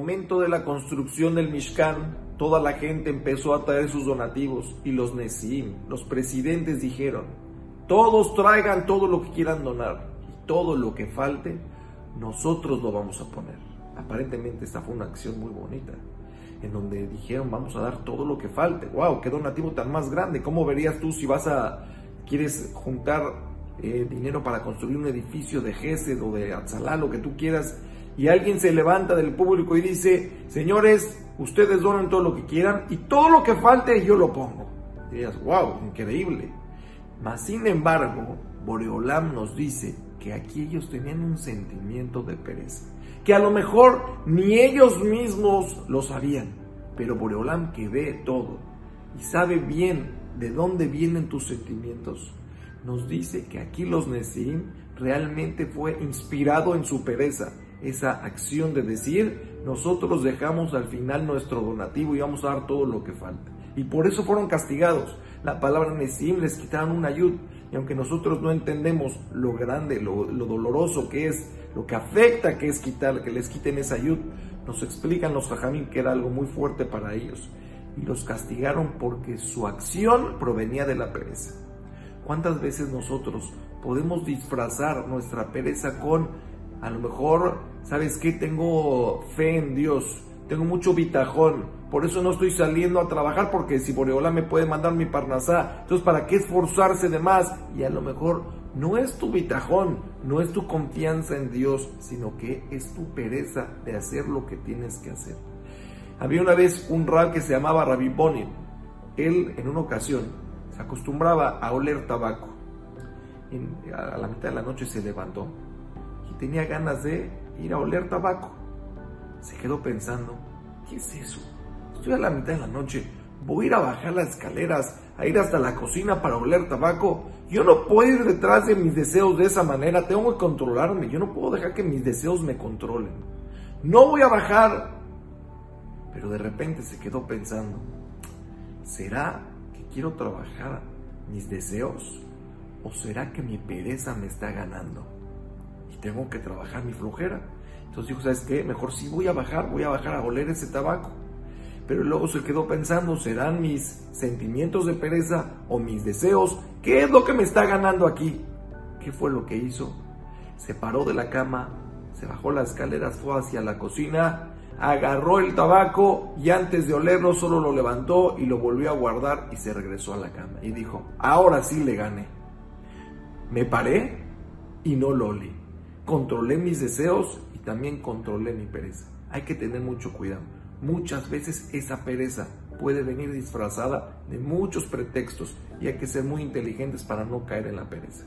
momento de la construcción del Mishkan, toda la gente empezó a traer sus donativos y los Nesim, los presidentes dijeron, todos traigan todo lo que quieran donar y todo lo que falte, nosotros lo vamos a poner. Aparentemente esta fue una acción muy bonita, en donde dijeron vamos a dar todo lo que falte. ¡Wow! ¡Qué donativo tan más grande! ¿Cómo verías tú si vas a, quieres juntar eh, dinero para construir un edificio de Gesed o de Atzalá, lo que tú quieras? Y alguien se levanta del público y dice, señores, ustedes donan todo lo que quieran y todo lo que falte yo lo pongo. dirías, wow, increíble. Mas sin embargo, Boreolam nos dice que aquí ellos tenían un sentimiento de pereza, que a lo mejor ni ellos mismos lo sabían, pero Boreolam que ve todo y sabe bien de dónde vienen tus sentimientos, nos dice que aquí los Nesim realmente fue inspirado en su pereza esa acción de decir, nosotros dejamos al final nuestro donativo y vamos a dar todo lo que falta. Y por eso fueron castigados. La palabra Nesim les quitaron una ayud. Y aunque nosotros no entendemos lo grande, lo, doloroso que es, lo que afecta que es quitar, que les quiten esa ayud, nos explican los jajamín que era algo muy fuerte para ellos. Y los castigaron porque su acción provenía de la pereza. ¿Cuántas veces nosotros podemos disfrazar nuestra pereza con a lo mejor, ¿sabes qué? Tengo fe en Dios, tengo mucho bitajón, por eso no estoy saliendo a trabajar porque si Boreola me puede mandar mi parnasá, entonces ¿para qué esforzarse de más? Y a lo mejor no es tu bitajón, no es tu confianza en Dios, sino que es tu pereza de hacer lo que tienes que hacer. Había una vez un rab que se llamaba Rabbi Bonin. Él en una ocasión se acostumbraba a oler tabaco. a la mitad de la noche se levantó tenía ganas de ir a oler tabaco. Se quedó pensando, ¿qué es eso? Estoy a la mitad de la noche, voy a ir a bajar las escaleras, a ir hasta la cocina para oler tabaco. Yo no puedo ir detrás de mis deseos de esa manera, tengo que controlarme, yo no puedo dejar que mis deseos me controlen. No voy a bajar. Pero de repente se quedó pensando, ¿será que quiero trabajar mis deseos? ¿O será que mi pereza me está ganando? Tengo que trabajar mi flojera. Entonces dijo, ¿sabes qué? Mejor sí voy a bajar, voy a bajar a oler ese tabaco. Pero luego se quedó pensando, ¿serán mis sentimientos de pereza o mis deseos? ¿Qué es lo que me está ganando aquí? ¿Qué fue lo que hizo? Se paró de la cama, se bajó las escaleras, fue hacia la cocina, agarró el tabaco y antes de olerlo solo lo levantó y lo volvió a guardar y se regresó a la cama. Y dijo, ahora sí le gané. Me paré y no lo olí controlé mis deseos y también controlé mi pereza. Hay que tener mucho cuidado. Muchas veces esa pereza puede venir disfrazada de muchos pretextos y hay que ser muy inteligentes para no caer en la pereza.